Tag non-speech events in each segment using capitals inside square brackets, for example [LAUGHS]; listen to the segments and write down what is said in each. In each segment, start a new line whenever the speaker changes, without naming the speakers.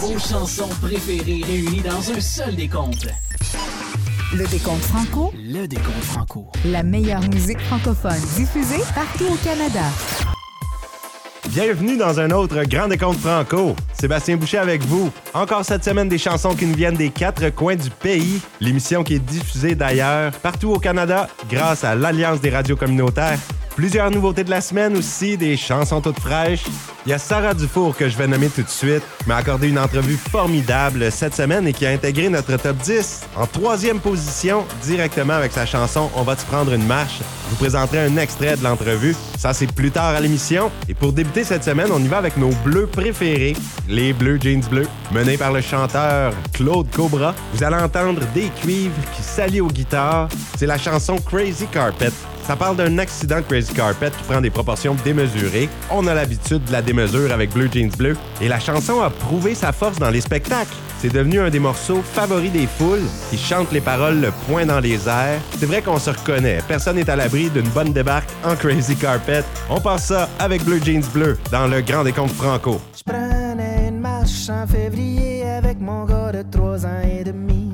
Vos chansons préférées réunies dans un seul décompte.
Le décompte franco,
Le décompte franco.
la meilleure musique francophone diffusée partout au Canada.
Bienvenue dans un autre Grand Décompte Franco. Sébastien Boucher avec vous. Encore cette semaine, des chansons qui nous viennent des quatre coins du pays. L'émission qui est diffusée d'ailleurs partout au Canada grâce à l'Alliance des radios communautaires. Plusieurs nouveautés de la semaine aussi, des chansons toutes fraîches. Il y a Sarah Dufour que je vais nommer tout de suite, m'a accordé une entrevue formidable cette semaine et qui a intégré notre top 10 en troisième position directement avec sa chanson On va te prendre une marche. Je vous présenterai un extrait de l'entrevue. Ça, c'est plus tard à l'émission. Et pour débuter cette semaine, on y va avec nos bleus préférés, les bleus jeans bleus, menés par le chanteur Claude Cobra. Vous allez entendre des cuivres qui s'allient aux guitares. C'est la chanson Crazy Carpet. Ça parle d'un accident de Crazy Carpet qui prend des proportions démesurées. On a l'habitude de la démesure avec Blue Jeans Bleu. Et la chanson a prouvé sa force dans les spectacles. C'est devenu un des morceaux favoris des foules qui chantent les paroles le poing dans les airs. C'est vrai qu'on se reconnaît. Personne n'est à l'abri d'une bonne débarque en Crazy Carpet. On passe ça avec Blue Jeans Bleu dans le Grand Décompte Franco.
Je prenais une marche en février avec mon gars de ans et demi.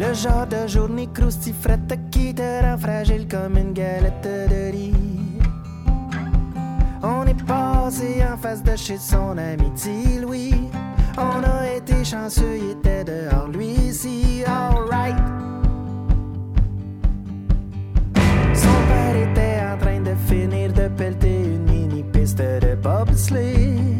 Le genre de journée croustifrette qui te rend fragile comme une galette de riz. On est passé en face de chez son ami Louis. On a été chanceux, il était dehors lui ici, alright. Son père était en train de finir de pelleter une mini piste de bobsleigh.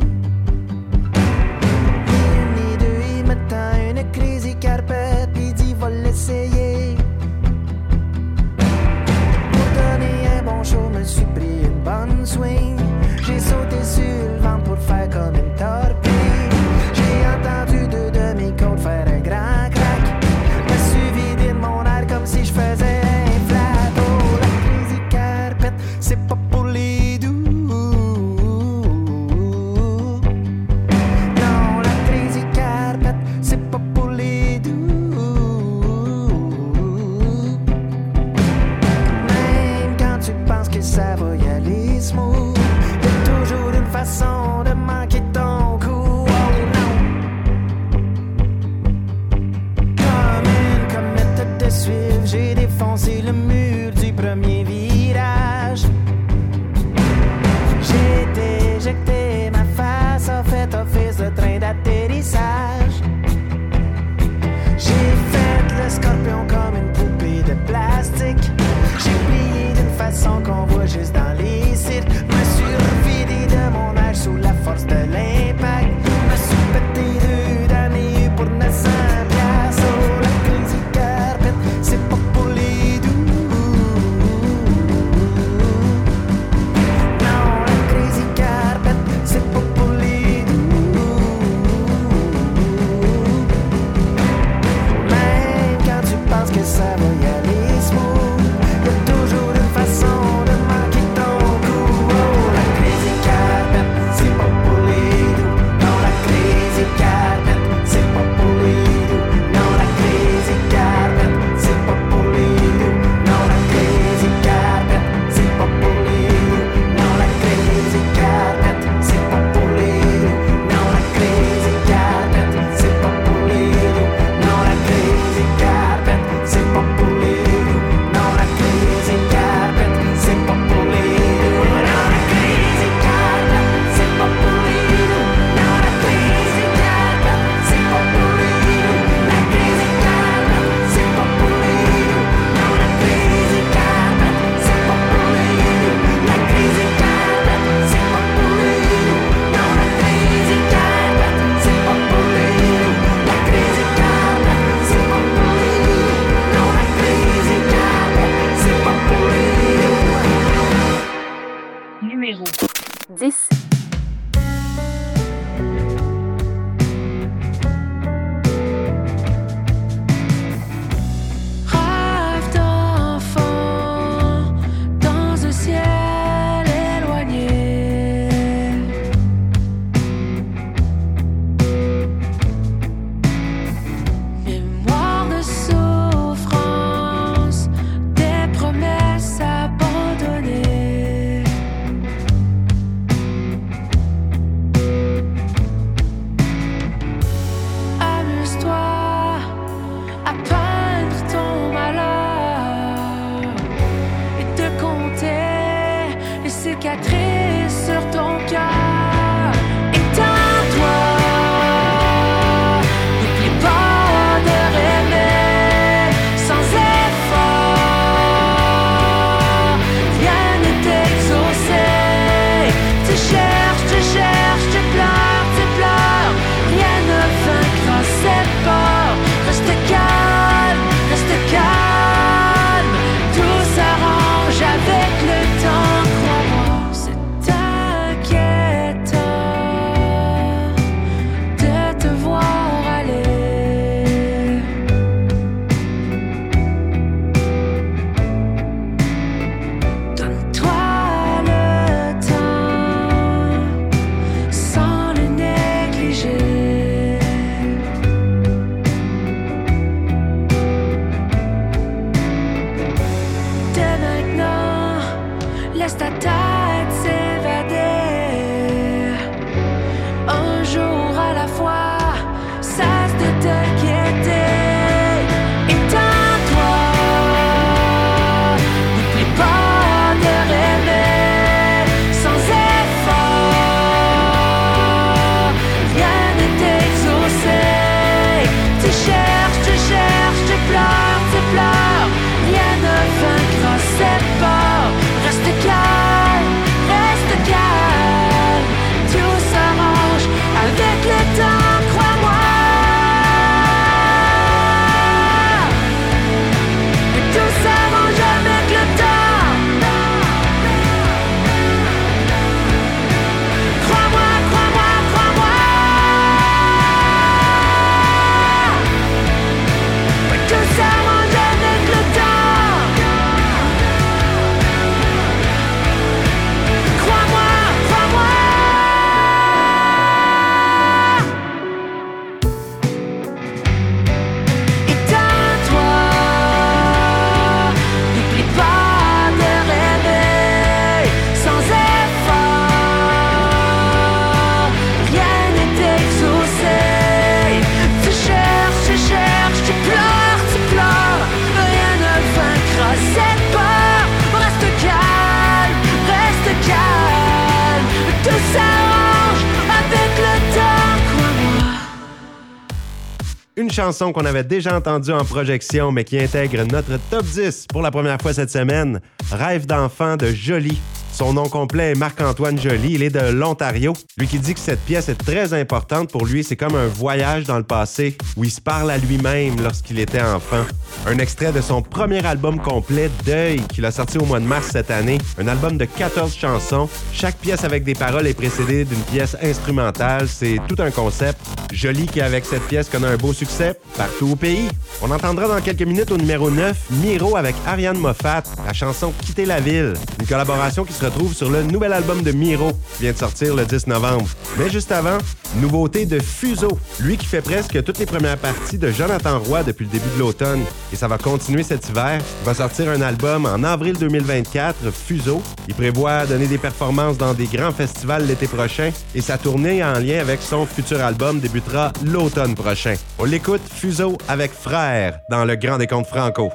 Qu'on
avait déjà entendue en projection, mais qui intègre notre top 10 pour la première fois cette semaine. Rêve d'enfant de Jolie. Son nom complet est Marc-Antoine Joly. Il est de l'Ontario. Lui qui dit que cette pièce est très importante pour lui, c'est comme un voyage dans le passé où il se parle à lui-même lorsqu'il était enfant. Un extrait de son premier album complet, Deuil, qu'il a sorti au mois de mars cette année. Un album de 14 chansons. Chaque pièce avec des paroles est précédée d'une pièce instrumentale. C'est tout un concept. Joly qui, avec cette pièce, connaît un beau succès partout au pays. On entendra dans quelques minutes au numéro 9 Miro avec Ariane Moffat, la chanson Quitter la ville. Une collaboration qui se retrouve sur le nouvel album de Miro, qui vient de sortir le 10 novembre. Mais juste avant, nouveauté de Fuso, lui qui fait presque toutes les premières parties de Jonathan Roy depuis le début de l'automne. Et ça va continuer cet hiver. Il va sortir un album en avril 2024, Fuso. Il prévoit donner des performances dans des grands festivals l'été prochain et sa tournée en lien avec son futur album débutera l'automne prochain. On l'écoute Fuso avec Frère dans le Grand Décompte Franco.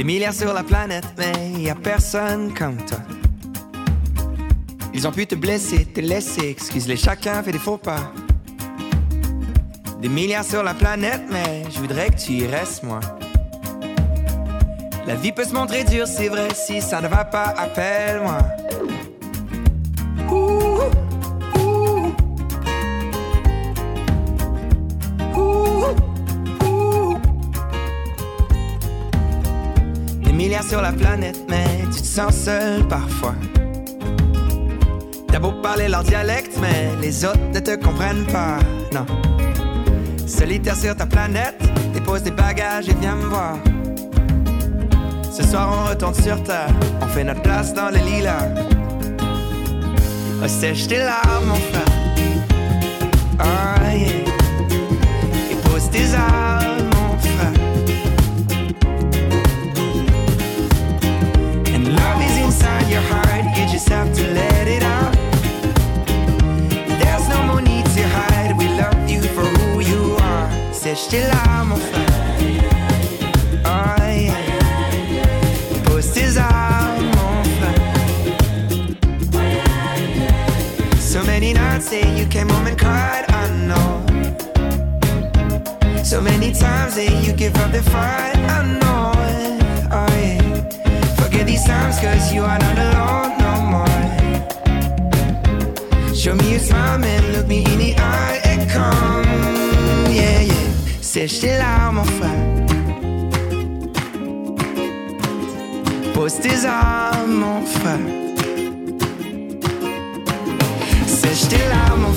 Des milliards sur la planète, mais y a personne comme toi. Ils ont pu te blesser, te laisser, excuse-les, chacun fait des faux pas. Des milliards sur la planète, mais je voudrais que tu y restes, moi. La vie peut se montrer dure, c'est vrai, si ça ne va pas, appelle-moi. Sur la planète, mais tu te sens seul parfois. T'as beau parler leur dialecte, mais les autres ne te comprennent pas, non. Solitaire sur ta planète, dépose tes bagages et viens me voir. Ce soir on retourne sur terre, on fait notre place dans les lilas. Oh, sèche tes larmes, mon frère. Ah, are. Sèche tes larmes, mon frère. So many nights that you came home and cried, I know. So many times that you give up the fight, I know. Oh, yeah. Forget these times, cause you are not alone no more. Show me your smile, man, look me in the eye and come. Yeah, yeah. Sèche tes larmes, frère. Pose tes armes, mon frère. Sèche tes larmes, mon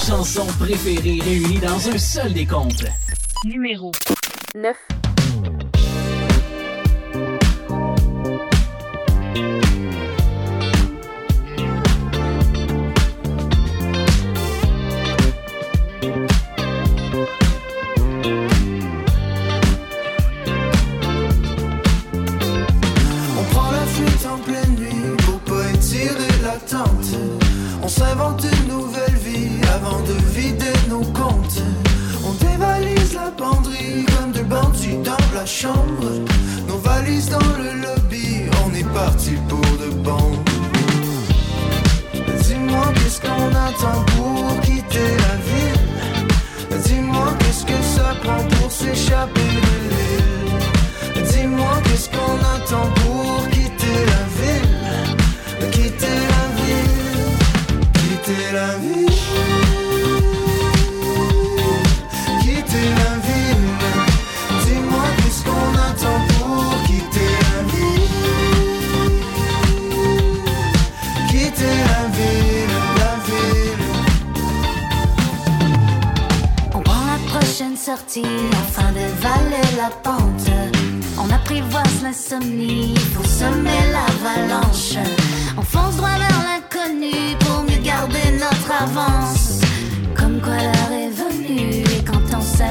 chansons préférées réunies dans un seul décompte.
Numéro 9.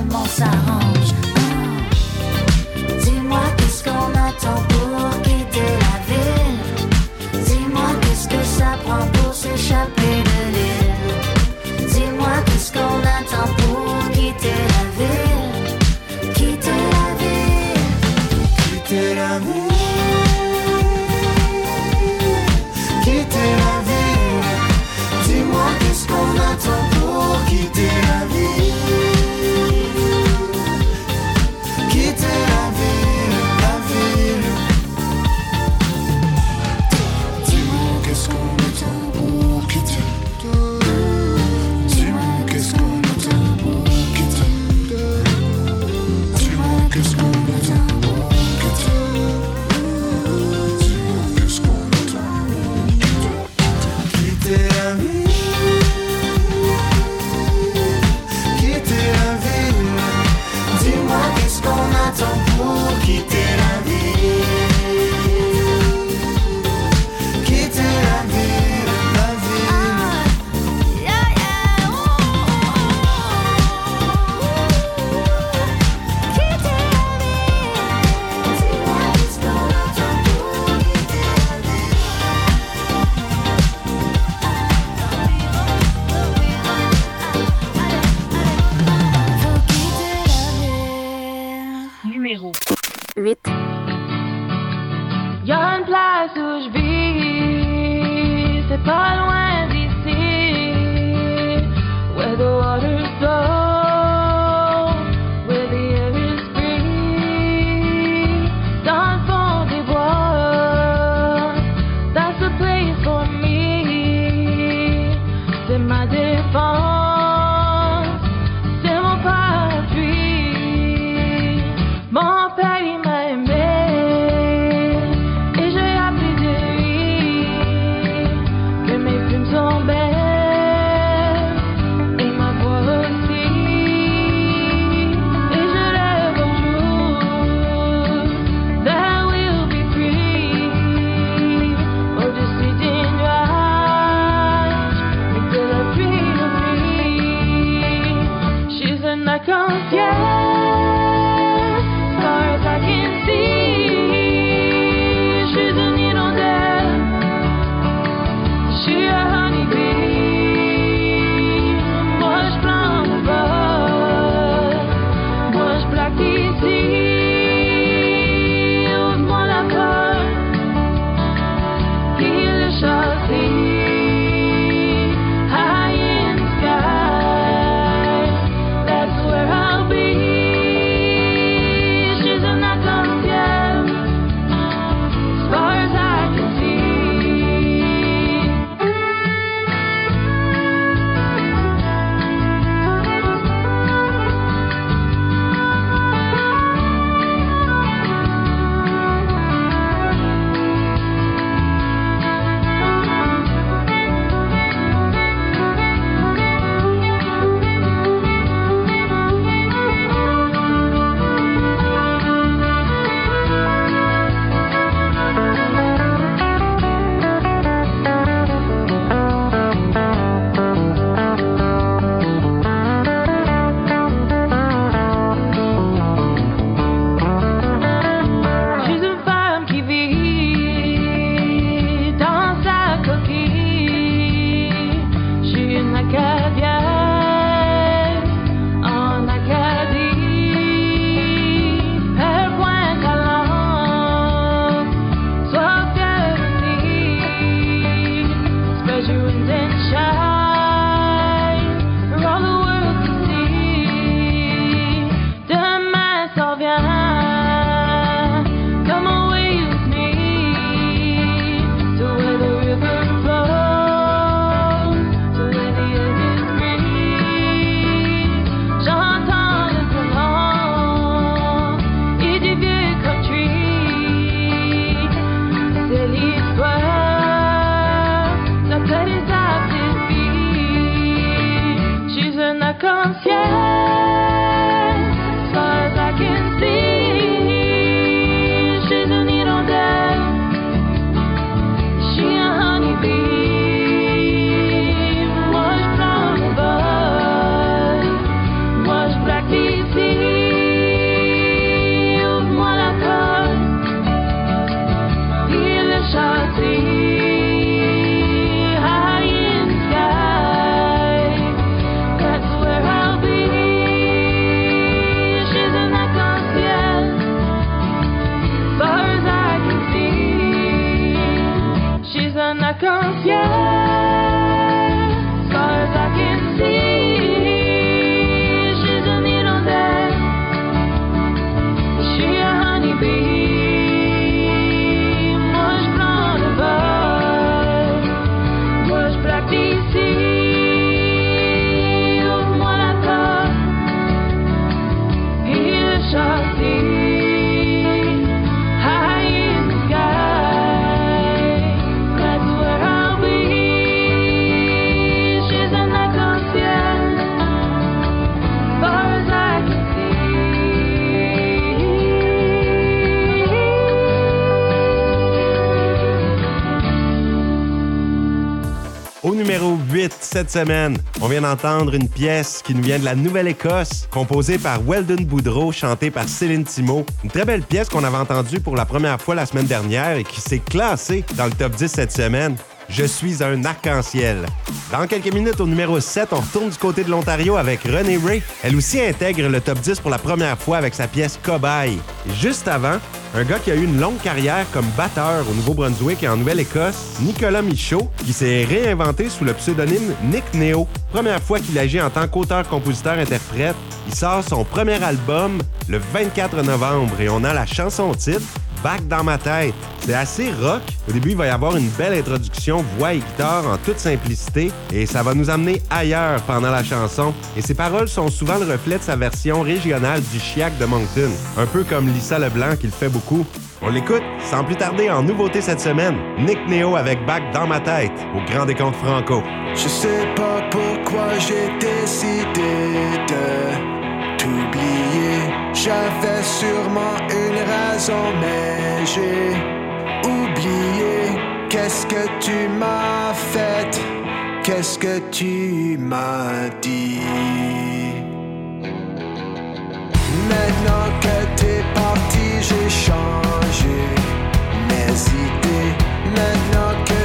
Quand on s'aime,
où je vis, c'est pas loin
cette semaine, on vient d'entendre une pièce qui nous vient de la Nouvelle-Écosse, composée par Weldon Boudreau, chantée par Céline Thimo. Une très belle pièce qu'on avait entendue pour la première fois la semaine dernière et qui s'est classée dans le top 10 cette semaine. Je suis un arc-en-ciel. Dans quelques minutes, au numéro 7, on retourne du côté de l'Ontario avec Renée Ray. Elle aussi intègre le top 10 pour la première fois avec sa pièce Cobaye. Juste avant, un gars qui a eu une longue carrière comme batteur au Nouveau-Brunswick et en Nouvelle-Écosse, Nicolas Michaud, qui s'est réinventé sous le pseudonyme Nick Neo. Première fois qu'il agit en tant qu'auteur-compositeur-interprète, il sort son premier album le 24 novembre et on a la chanson titre Back dans ma tête. C'est assez rock. Au début, il va y avoir une belle introduction, voix et guitare en toute simplicité, et ça va nous amener ailleurs pendant la chanson. Et ses paroles sont souvent le reflet de sa version régionale du chiac de Moncton, un peu comme Lisa Leblanc qui le fait beaucoup. On l'écoute sans plus tarder en nouveauté cette semaine. Nick Neo avec Back dans ma tête au Grand Décompte Franco.
Je sais pas pourquoi j'ai décidé de. J'avais sûrement une raison, mais j'ai oublié. Qu'est-ce que tu m'as fait? Qu'est-ce que tu m'as dit? Maintenant que t'es parti, j'ai changé mes idées. Maintenant que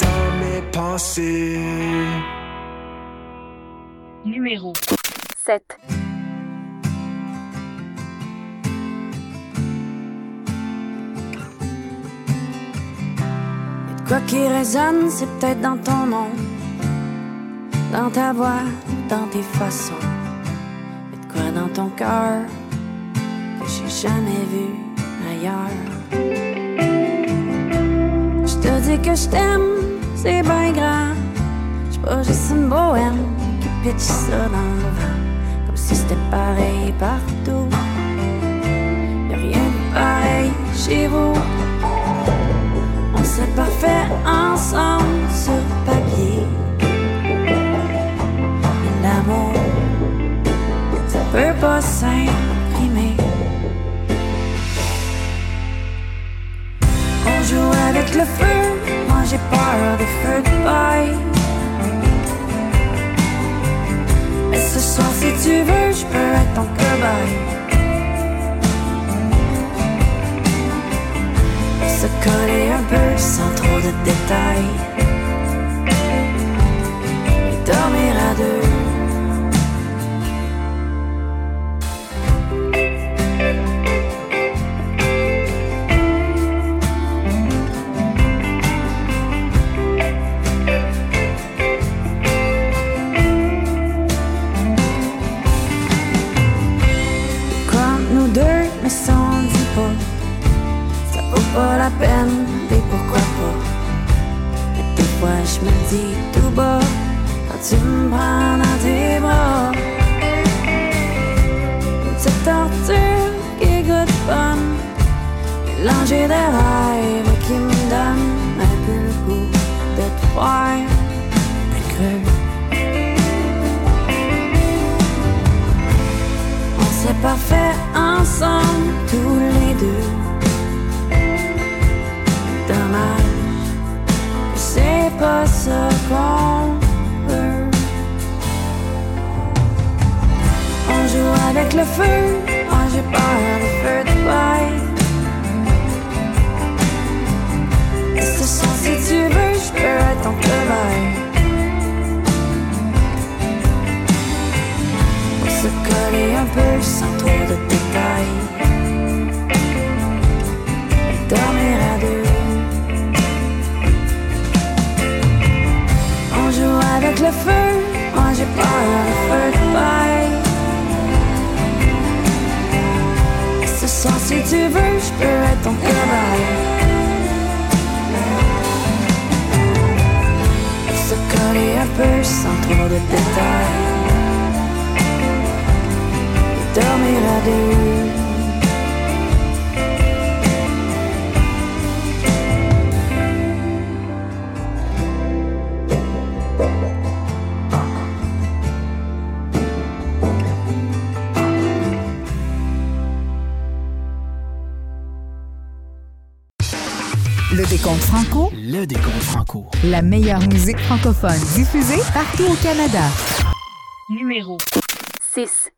dans mes pensées.
Numéro 7.
Quoi qui résonne, c'est peut-être dans ton nom, dans ta voix, dans tes façons. Mais de quoi dans ton cœur que j'ai jamais vu ailleurs. Je te dis que je t'aime, c'est bien grand. Je pas juste une bohème qui pitche ça dans le vent, comme si c'était pareil partout. Y'a rien de pareil chez vous c'est parfait ensemble sur papier. L'amour, ça peut pas s'imprimer. On joue avec le feu, moi j'ai peur des feux de paille. Mais ce soir, si tu veux, je peux être ton cobaye. coller un peu sans trop de détails. Et dormir à deux La
meilleure musique francophone diffusée partout au Canada.
Numéro
6.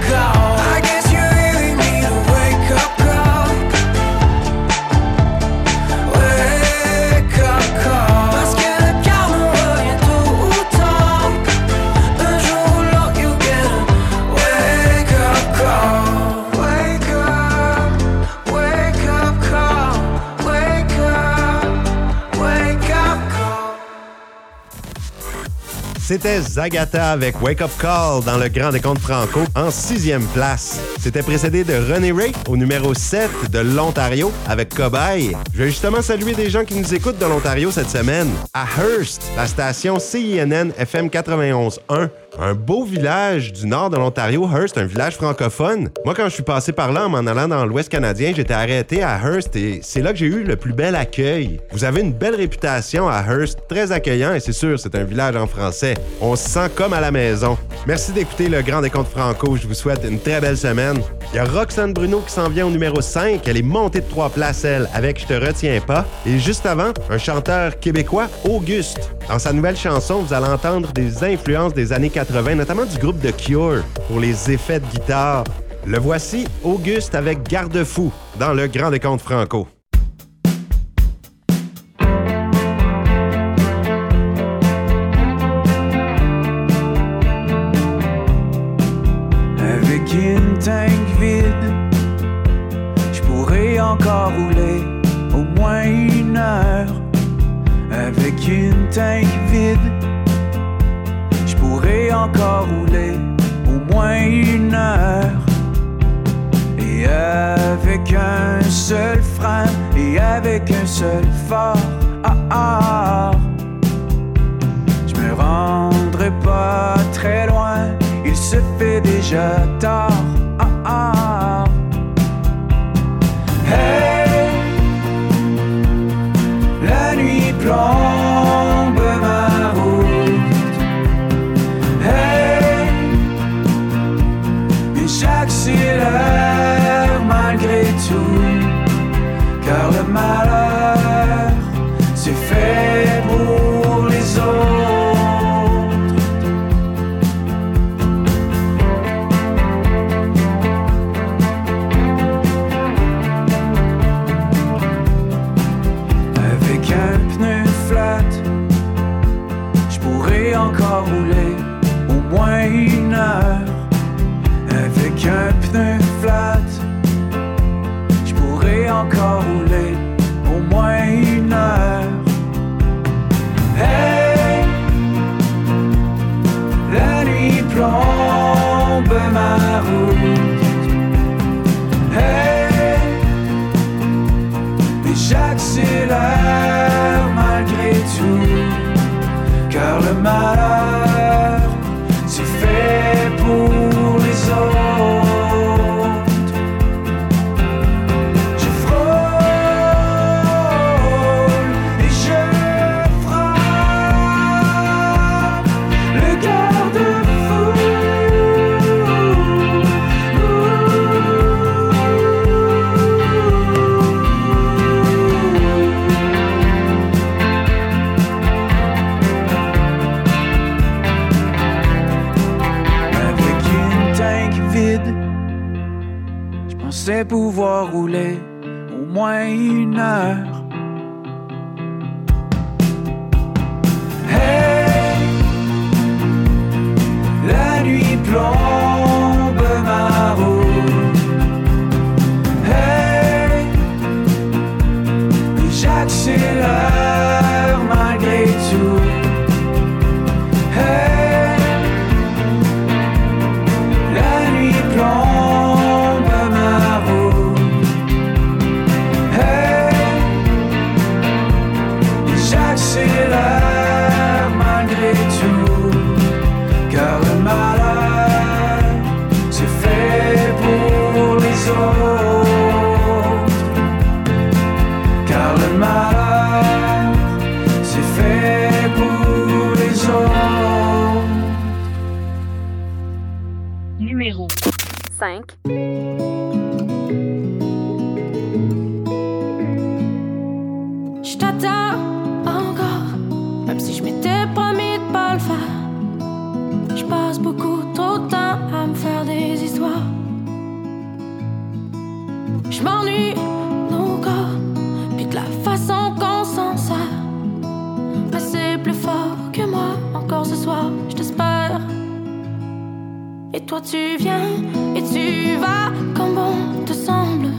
Wake
C'était Zagata avec Wake Up Call dans le Grand Décompte Franco en sixième place. C'était précédé de René Ray au numéro 7 de l'Ontario avec Cobaye. Je vais justement saluer des gens qui nous écoutent de l'Ontario cette semaine. À Hearst, la station CINN FM 91.1. Un beau village du nord de l'Ontario, Hearst, un village francophone. Moi, quand je suis passé par là en m'en allant dans l'Ouest canadien, j'étais arrêté à Hearst et c'est là que j'ai eu le plus bel accueil. Vous avez une belle réputation à Hearst, très accueillant et c'est sûr, c'est un village en français. On se sent comme à la maison. Merci d'écouter le Grand Décompte Franco. Je vous souhaite une très belle semaine. Il y a Roxane Bruno qui s'en vient au numéro 5. Elle est montée de trois places, elle, avec Je te retiens pas. Et juste avant, un chanteur québécois, Auguste. Dans sa nouvelle chanson, vous allez entendre des influences des années 80, notamment du groupe The Cure, pour les effets de guitare. Le voici, Auguste avec Garde-fou, dans le Grand Décompte Franco.
Une tank vide, je pourrais encore rouler au moins une heure. Et avec un seul frein et avec un seul phare, ah ah, je me rendrai pas très loin. Il se fait déjà tard,
beaucoup trop de temps à me faire des histoires. Je m'ennuie nos corps, puis de la façon qu'on s'en sert. Mais c'est plus fort que moi, encore ce soir, je t'espère. Et toi tu viens et tu vas comme bon te semble.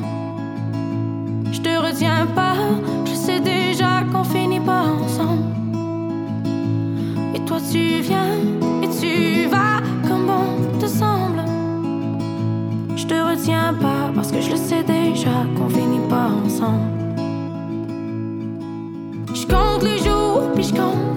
Je te retiens pas. je le sais déjà qu'on finit pas ensemble. Je compte les jours, puis je compte.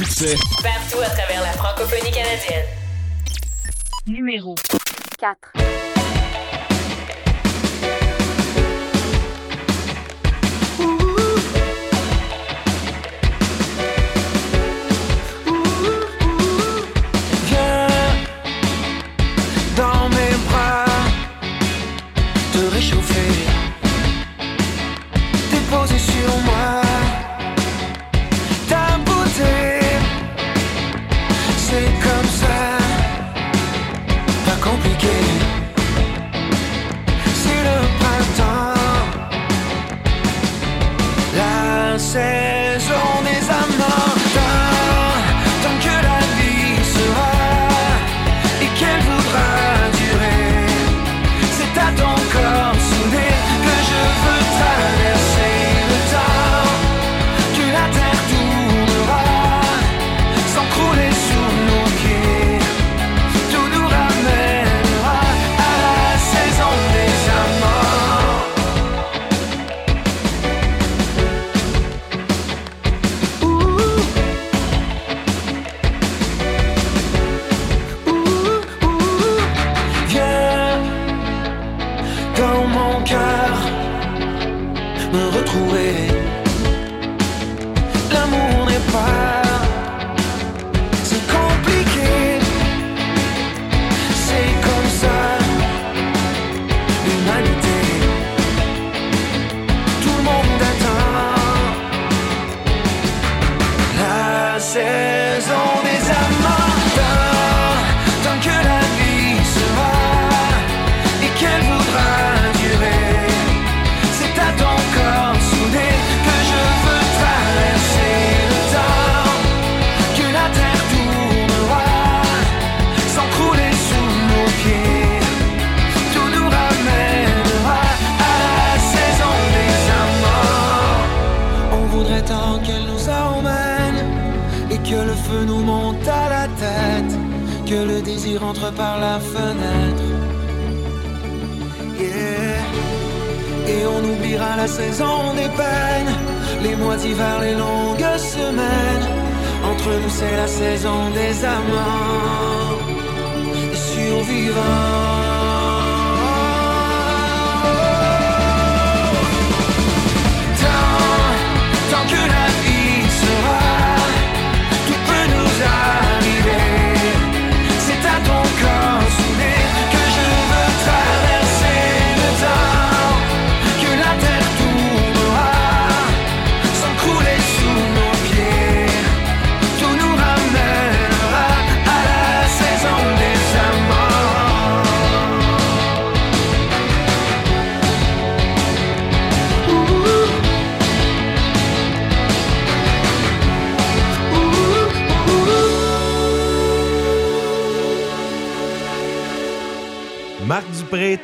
partout à travers la francophonie canadienne. Numéro
4.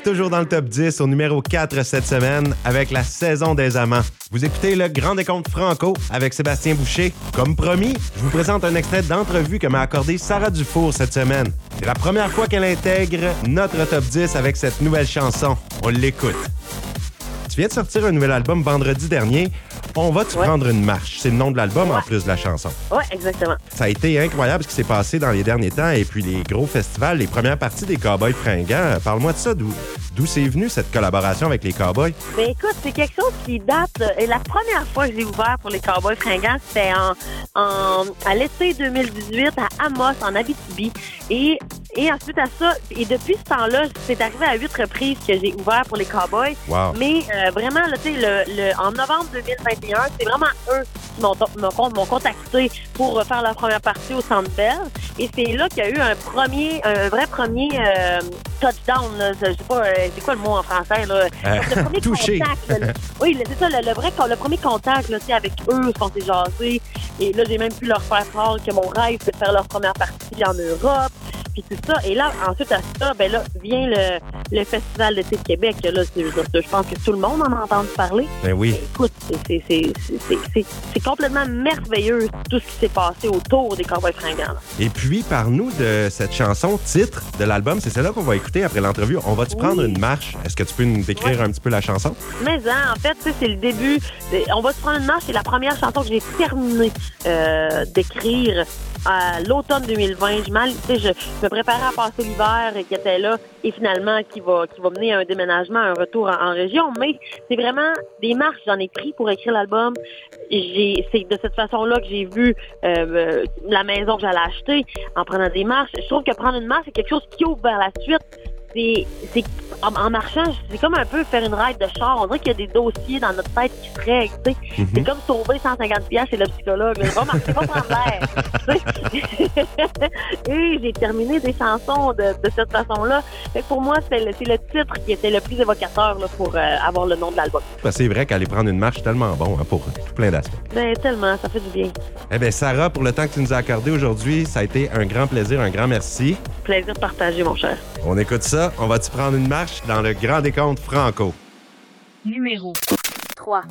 Toujours dans le top 10, au numéro 4 cette semaine, avec la saison des amants. Vous écoutez le Grand Décompte Franco avec Sébastien Boucher. Comme promis, je vous présente un extrait d'entrevue que m'a accordé Sarah Dufour cette semaine. C'est la première fois qu'elle intègre notre top 10 avec cette nouvelle chanson. On l'écoute. Viens de sortir un nouvel album vendredi dernier. On va te prendre une marche. C'est le nom de l'album en plus de la chanson.
Ouais, exactement.
Ça a été incroyable ce qui s'est passé dans les derniers temps et puis les gros festivals, les premières parties des Cowboys fringants. Parle-moi de ça, d'où d'où c'est venu cette collaboration avec les Cowboys?
Ben écoute, c'est quelque chose qui date. Et la première fois que j'ai ouvert pour les Cowboys fringants, c'était en, en- à l'été 2018 à Amos, en Abitibi. Et, et ensuite à ça, et depuis ce temps-là, c'est arrivé à huit reprises que j'ai ouvert pour les Cowboys.
Wow.
Mais euh, vraiment, là, tu sais, le, le- en novembre 2021, c'est vraiment eux qui m'ont contacté pour faire leur première partie au Centre Bell. Et c'est là qu'il y a eu un premier, un vrai premier euh, touchdown. Là, je sais pas, euh, c'est quoi le mot en français là? [LAUGHS]
Euh,
Le premier
touché.
contact, là, [LAUGHS] oui, le- c'est ça, le, le vrai, le premier contact là, avec eux, quand s'est jasé. Et là, j'ai même pu leur faire part que mon rêve, c'est de faire leur première partie en Europe. Puis tout ça. Et là, ensuite à ça, ben là, vient le, le Festival d'été de Québec. Là, je, pense que tout le monde en a entendu parler.
Ben oui.
Écoute, c'est- c'est- c'est- c'est c'est- c'est complètement merveilleux tout ce qui s'est passé autour des Cowboys fringants. là.
Et puis, par-nous de cette chanson titre de l'album. C'est celle-là qu'on va écouter après l'entrevue. On va-tu prendre une marche? Est-ce que tu peux nous décrire un petit peu la chanson?
Mais hein, en fait, c'est le début. on va se prendre une marche? C'est la première chanson que j'ai terminé euh, d'écrire à l'automne 2020. Je, je, me préparais à passer l'hiver qui était là et finalement qui va, qui va mener à un déménagement, un retour en, en région. Mais c'est vraiment des marches j'en ai pris pour écrire l'album. J'ai, c'est de cette façon-là que j'ai vu euh, la maison que j'allais acheter en prenant des marches. Je trouve que prendre une marche, c'est quelque chose qui ouvre vers la suite c'est en, en marchant, c'est comme un peu faire une ride de char. On dirait qu'il y a des dossiers dans notre tête qui se règlent.
Mhm.
C'est comme sauver 150 pièces chez le psychologue. Va marcher, va prendre l'air. [LAUGHS] Et j'ai terminé des chansons de, de cette façon-là. Pour moi, c'est le, titre qui était le plus évocateur là, pour euh, avoir le nom de l'album.
Que c'est vrai qu'aller prendre une marche, tellement bon hein, pour tout plein d'aspects.
Ben tellement, ça fait du bien.
Eh bien, Sarah, pour le temps que tu nous as accordé aujourd'hui, ça a été un grand plaisir, un grand merci.
Plaisir de partager, mon cher.
On écoute ça. On va-tu prendre une marche dans le Grand Décompte Franco?
Numéro
3.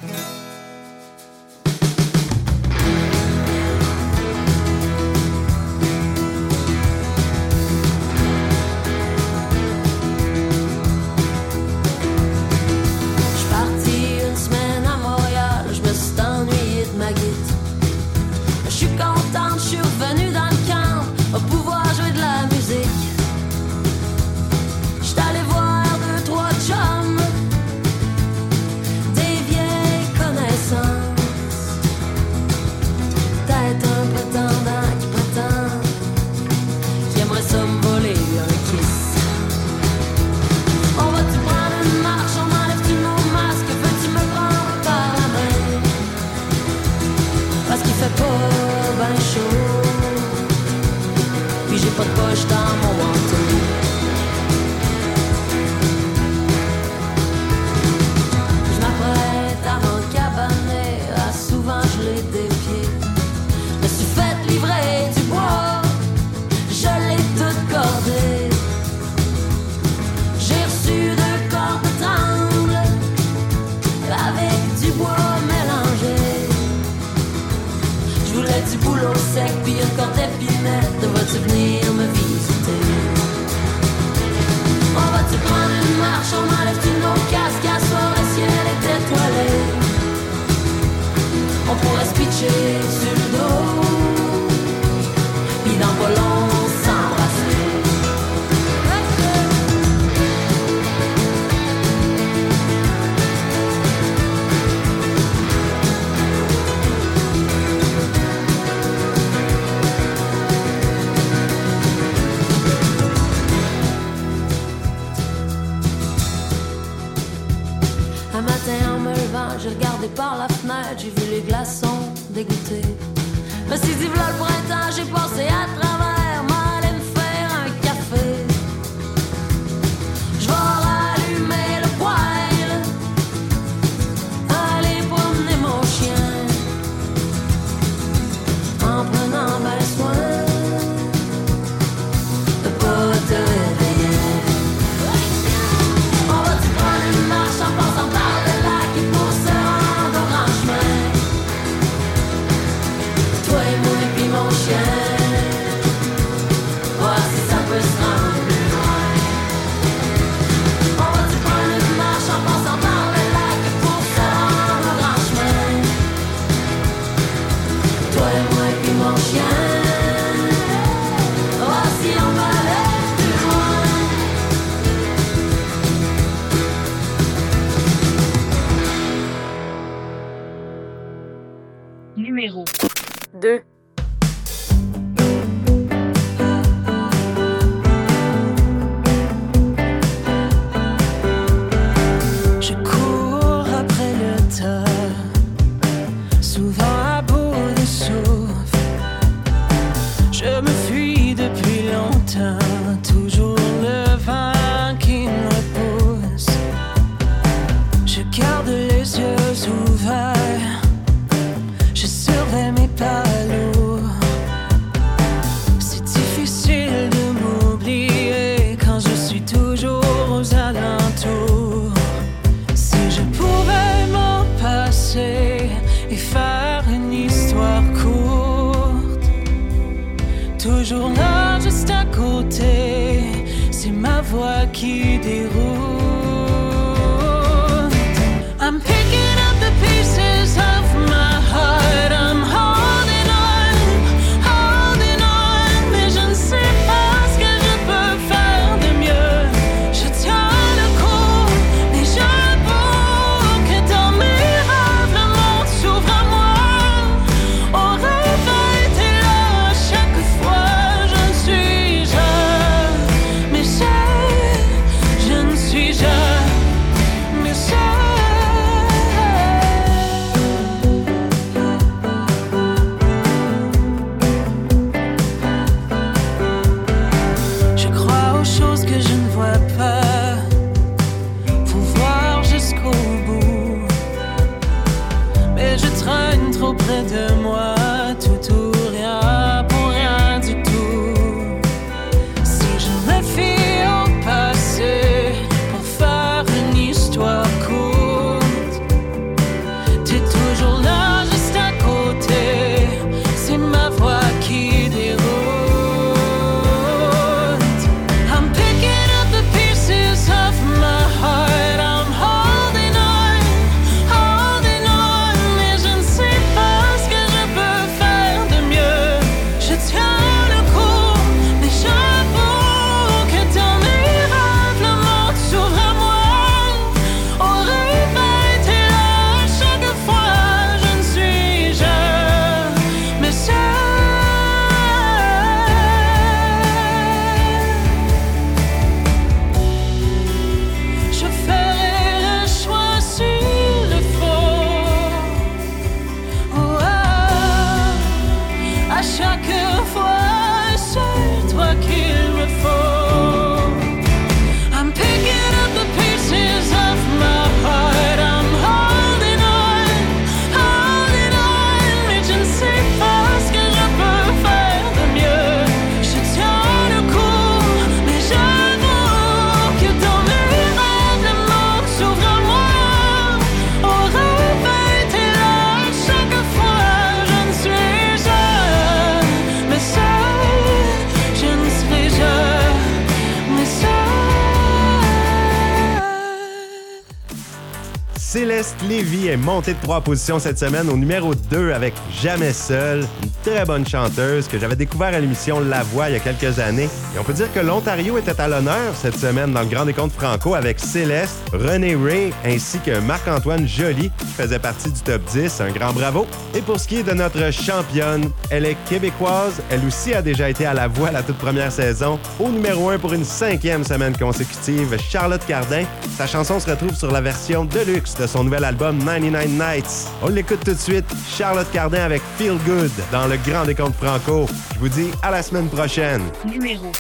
monté de trois
positions cette semaine au numéro 2 avec Jamais Seul, une très bonne chanteuse que j'avais découvert à l'émission La Voix il y a quelques années. Et on peut dire que l'Ontario était à l'honneur cette semaine dans le Grand Décompte Franco avec Céleste, René Ray ainsi que Marc-Antoine Joly qui faisait partie du top 10. Un grand bravo. Et pour ce qui est de notre championne, elle est québécoise. Elle aussi a déjà été à La Voix la toute première saison. Au numéro 1 pour une cinquième semaine consécutive, Charlotte Cardin. Sa chanson se retrouve sur la version deluxe de son nouvel album 99 Nights. On l'écoute tout de suite. Charlotte Cardin avec Feel Good dans le Grand Décompte Franco. Je vous dis à la semaine prochaine.
Numéro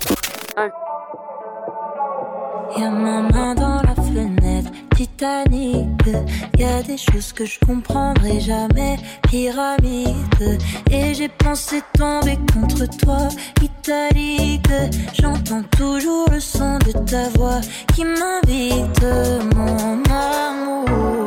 Y'a ma main dans la fenêtre, Titanic. Y'a des choses que je comprendrai jamais, pyramide. Et j'ai pensé tomber contre toi, italique. J'entends toujours le son de ta voix qui m'invite, mon amour.